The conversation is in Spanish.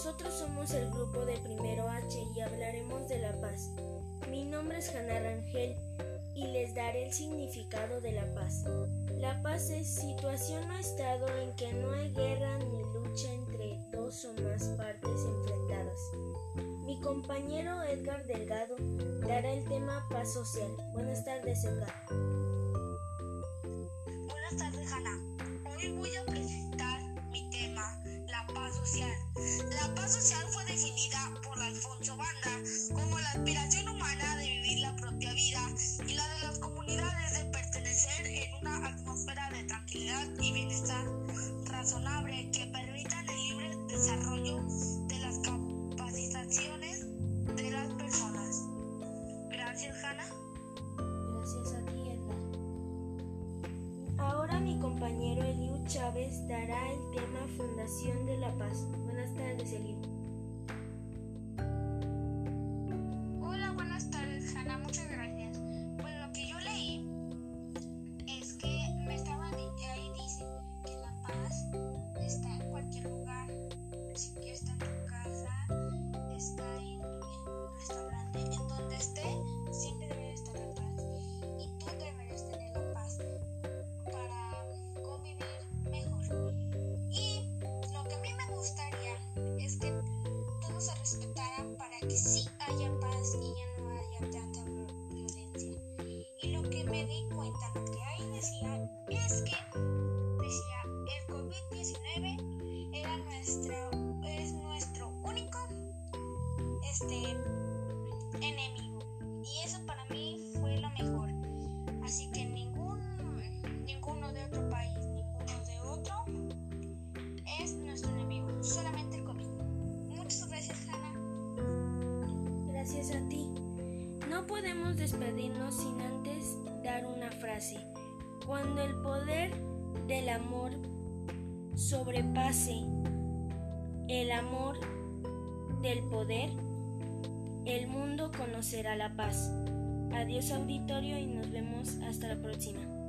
somos el grupo de Primero H y hablaremos de la paz. Mi nombre es Hannah Rangel y les daré el significado de la paz. La paz es situación o estado en que no hay guerra ni lucha entre dos o más partes enfrentadas. Mi compañero Edgar Delgado dará el tema paz social. Buenas tardes, Edgar. Buenas tardes, Hanna. Social fue definida por Alfonso Banda como la aspiración humana de vivir la propia vida y la de las comunidades de pertenecer en una atmósfera de tranquilidad y bienestar razonable que permitan el libre desarrollo de las capacitaciones Chávez dará el tema Fundación de la Paz. Buenas tardes, Eliu. Hola, buenas tardes, Hanna. Muchas gracias. Que sí haya paz y ya no haya tanta vi- violencia. Y lo que me di cuenta, lo que ahí decía, es que decía el COVID-19 era nuestro, es nuestro único este, A ti. No podemos despedirnos sin antes dar una frase. Cuando el poder del amor sobrepase el amor del poder, el mundo conocerá la paz. Adiós auditorio y nos vemos hasta la próxima.